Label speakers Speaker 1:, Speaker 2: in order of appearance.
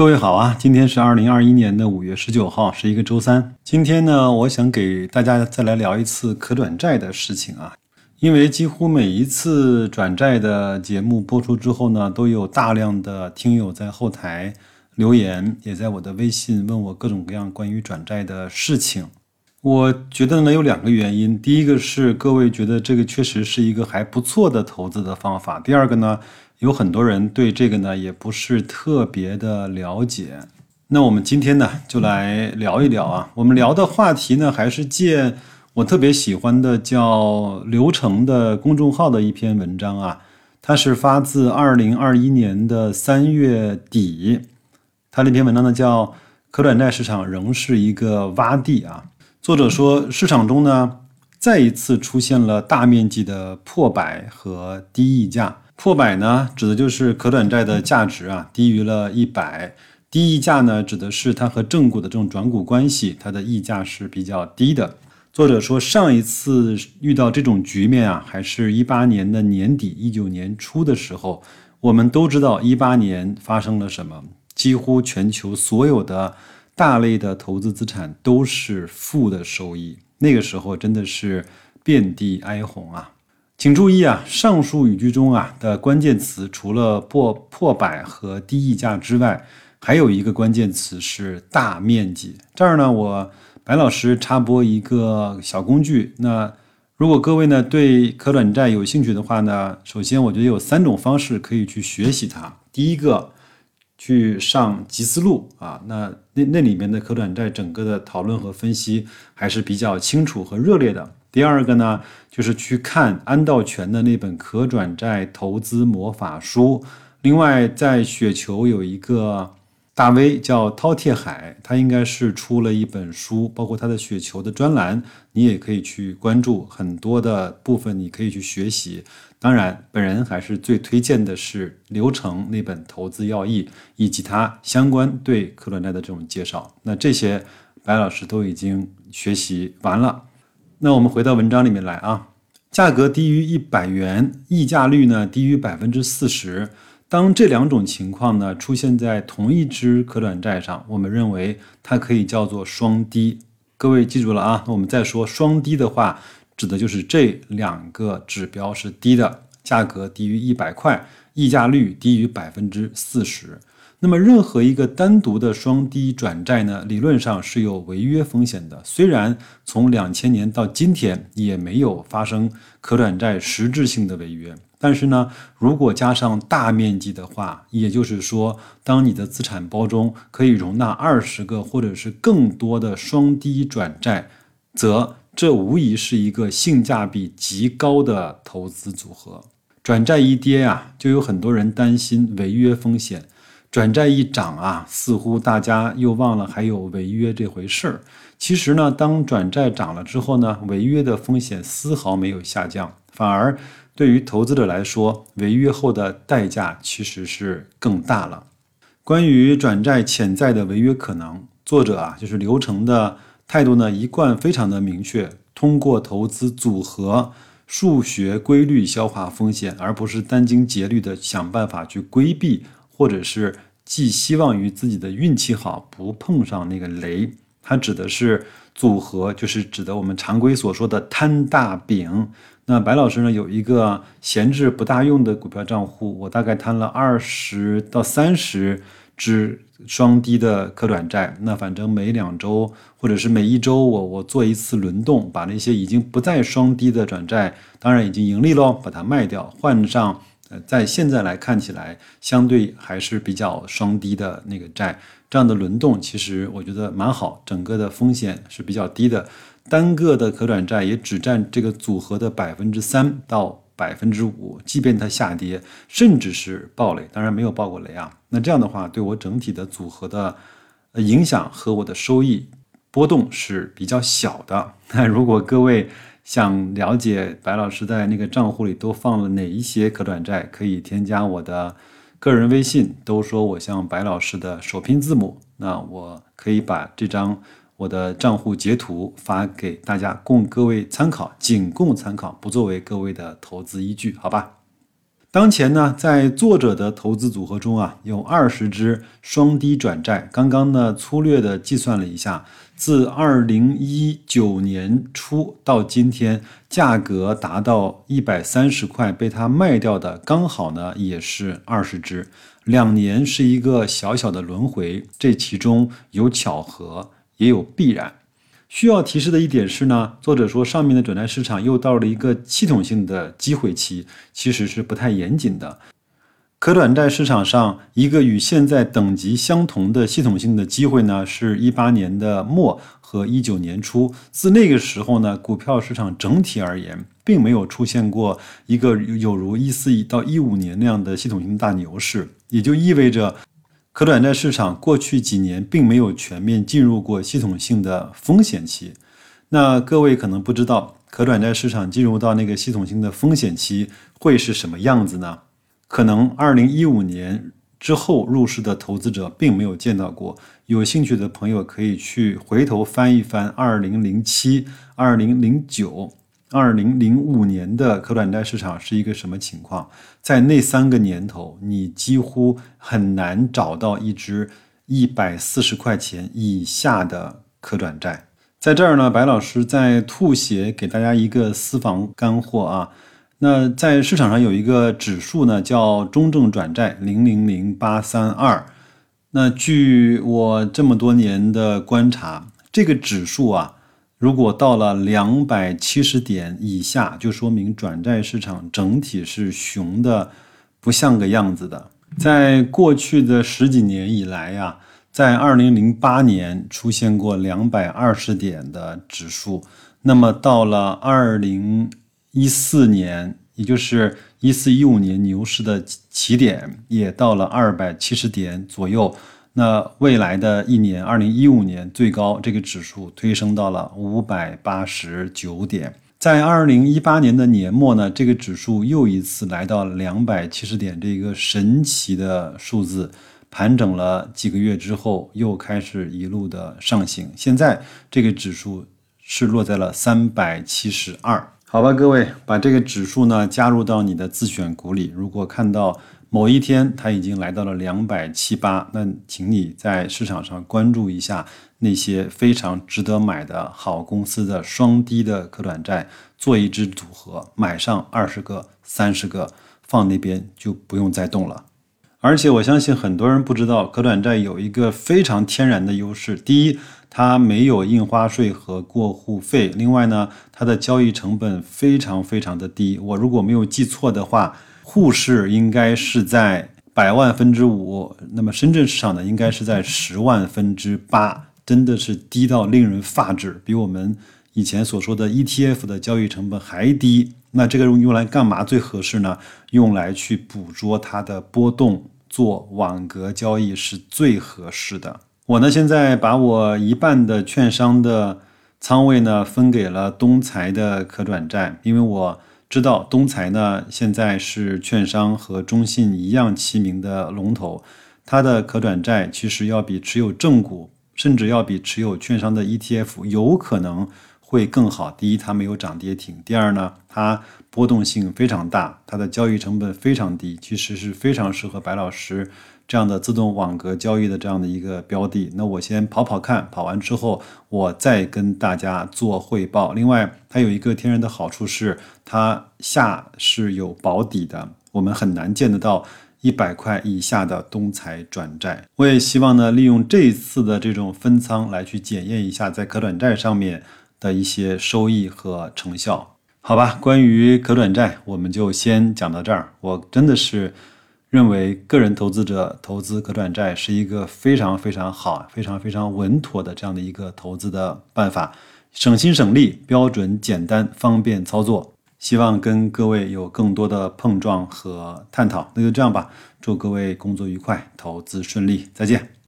Speaker 1: 各位好啊，今天是二零二一年的五月十九号，是一个周三。今天呢，我想给大家再来聊一次可转债的事情啊，因为几乎每一次转债的节目播出之后呢，都有大量的听友在后台留言，也在我的微信问我各种各样关于转债的事情。我觉得呢，有两个原因，第一个是各位觉得这个确实是一个还不错的投资的方法，第二个呢。有很多人对这个呢也不是特别的了解，那我们今天呢就来聊一聊啊。我们聊的话题呢还是借我特别喜欢的叫流程的公众号的一篇文章啊，它是发自二零二一年的三月底，它那篇文章呢叫可转债市场仍是一个洼地啊。作者说市场中呢再一次出现了大面积的破百和低溢价。破百呢，指的就是可转债的价值啊低于了一百，低溢价呢，指的是它和正股的这种转股关系，它的溢价是比较低的。作者说，上一次遇到这种局面啊，还是一八年的年底，一九年初的时候。我们都知道一八年发生了什么，几乎全球所有的大类的投资资产都是负的收益，那个时候真的是遍地哀鸿啊。请注意啊，上述语句中啊的关键词除了破破百和低溢价之外，还有一个关键词是大面积。这儿呢，我白老师插播一个小工具。那如果各位呢对可转债有兴趣的话呢，首先我觉得有三种方式可以去学习它。第一个，去上集思路啊，那那那里面的可转债整个的讨论和分析还是比较清楚和热烈的。第二个呢，就是去看安道全的那本《可转债投资魔法书》。另外，在雪球有一个大 V 叫饕餮海，他应该是出了一本书，包括他的雪球的专栏，你也可以去关注很多的部分，你可以去学习。当然，本人还是最推荐的是刘程那本《投资要义》，以及他相关对可转债的这种介绍。那这些白老师都已经学习完了。那我们回到文章里面来啊，价格低于一百元，溢价率呢低于百分之四十。当这两种情况呢出现在同一只可转债上，我们认为它可以叫做双低。各位记住了啊，那我们再说双低的话，指的就是这两个指标是低的，价格低于一百块，溢价率低于百分之四十。那么，任何一个单独的双低转债呢，理论上是有违约风险的。虽然从两千年到今天也没有发生可转债实质性的违约，但是呢，如果加上大面积的话，也就是说，当你的资产包中可以容纳二十个或者是更多的双低转债，则这无疑是一个性价比极高的投资组合。转债一跌啊，就有很多人担心违约风险。转债一涨啊，似乎大家又忘了还有违约这回事儿。其实呢，当转债涨了之后呢，违约的风险丝毫没有下降，反而对于投资者来说，违约后的代价其实是更大了。关于转债潜在的违约可能，作者啊就是流程的态度呢，一贯非常的明确，通过投资组合数学规律消化风险，而不是殚精竭虑的想办法去规避。或者是寄希望于自己的运气好，不碰上那个雷。它指的是组合，就是指的我们常规所说的摊大饼。那白老师呢，有一个闲置不大用的股票账户，我大概摊了二十到三十只双低的可转债。那反正每两周或者是每一周，我我做一次轮动，把那些已经不再双低的转债，当然已经盈利喽，把它卖掉，换上。呃，在现在来看起来，相对还是比较双低的那个债，这样的轮动其实我觉得蛮好，整个的风险是比较低的，单个的可转债也只占这个组合的百分之三到百分之五，即便它下跌，甚至是暴雷，当然没有爆过雷啊，那这样的话对我整体的组合的影响和我的收益波动是比较小的。那如果各位，想了解白老师在那个账户里都放了哪一些可转债，可以添加我的个人微信，都说我像白老师的首拼字母，那我可以把这张我的账户截图发给大家，供各位参考，仅供参考，不作为各位的投资依据，好吧？当前呢，在作者的投资组合中啊，有二十只双低转债。刚刚呢，粗略的计算了一下，自二零一九年初到今天，价格达到一百三十块被他卖掉的，刚好呢也是二十只。两年是一个小小的轮回，这其中有巧合，也有必然。需要提示的一点是呢，作者说上面的转债市场又到了一个系统性的机会期，其实是不太严谨的。可转债市场上一个与现在等级相同的系统性的机会呢，是一八年的末和一九年初。自那个时候呢，股票市场整体而言，并没有出现过一个有如一四到一五年那样的系统性大牛市，也就意味着。可转债市场过去几年并没有全面进入过系统性的风险期。那各位可能不知道，可转债市场进入到那个系统性的风险期会是什么样子呢？可能二零一五年之后入市的投资者并没有见到过。有兴趣的朋友可以去回头翻一翻二零零七、二零零九。二零零五年的可转债市场是一个什么情况？在那三个年头，你几乎很难找到一只一百四十块钱以下的可转债。在这儿呢，白老师在吐血给大家一个私房干货啊。那在市场上有一个指数呢，叫中证转债零零零八三二。那据我这么多年的观察，这个指数啊。如果到了两百七十点以下，就说明转债市场整体是熊的，不像个样子的。在过去的十几年以来呀，在二零零八年出现过两百二十点的指数，那么到了二零一四年，也就是一四一五年牛市的起点，也到了二百七十点左右。那未来的一年，二零一五年最高这个指数推升到了五百八十九点，在二零一八年的年末呢，这个指数又一次来到两百七十点这个神奇的数字，盘整了几个月之后，又开始一路的上行，现在这个指数是落在了三百七十二。好吧，各位，把这个指数呢加入到你的自选股里，如果看到。某一天，它已经来到了两百七八，那请你在市场上关注一下那些非常值得买的好公司的双低的可转债，做一支组合，买上二十个、三十个，放那边就不用再动了。而且我相信很多人不知道，可转债有一个非常天然的优势：第一，它没有印花税和过户费；另外呢，它的交易成本非常非常的低。我如果没有记错的话。沪市应该是在百万分之五，那么深圳市场呢，应该是在十万分之八，真的是低到令人发指，比我们以前所说的 ETF 的交易成本还低。那这个用用来干嘛最合适呢？用来去捕捉它的波动，做网格交易是最合适的。我呢，现在把我一半的券商的仓位呢，分给了东财的可转债，因为我。知道东财呢，现在是券商和中信一样齐名的龙头，它的可转债其实要比持有正股，甚至要比持有券商的 ETF 有可能会更好。第一，它没有涨跌停；第二呢，它波动性非常大，它的交易成本非常低，其实是非常适合白老师。这样的自动网格交易的这样的一个标的，那我先跑跑看，跑完之后我再跟大家做汇报。另外，它有一个天然的好处是，它下是有保底的，我们很难见得到一百块以下的东财转债。我也希望呢，利用这一次的这种分仓来去检验一下在可转债上面的一些收益和成效。好吧，关于可转债，我们就先讲到这儿。我真的是。认为个人投资者投资可转债是一个非常非常好、非常非常稳妥的这样的一个投资的办法，省心省力，标准简单，方便操作。希望跟各位有更多的碰撞和探讨。那就这样吧，祝各位工作愉快，投资顺利，再见。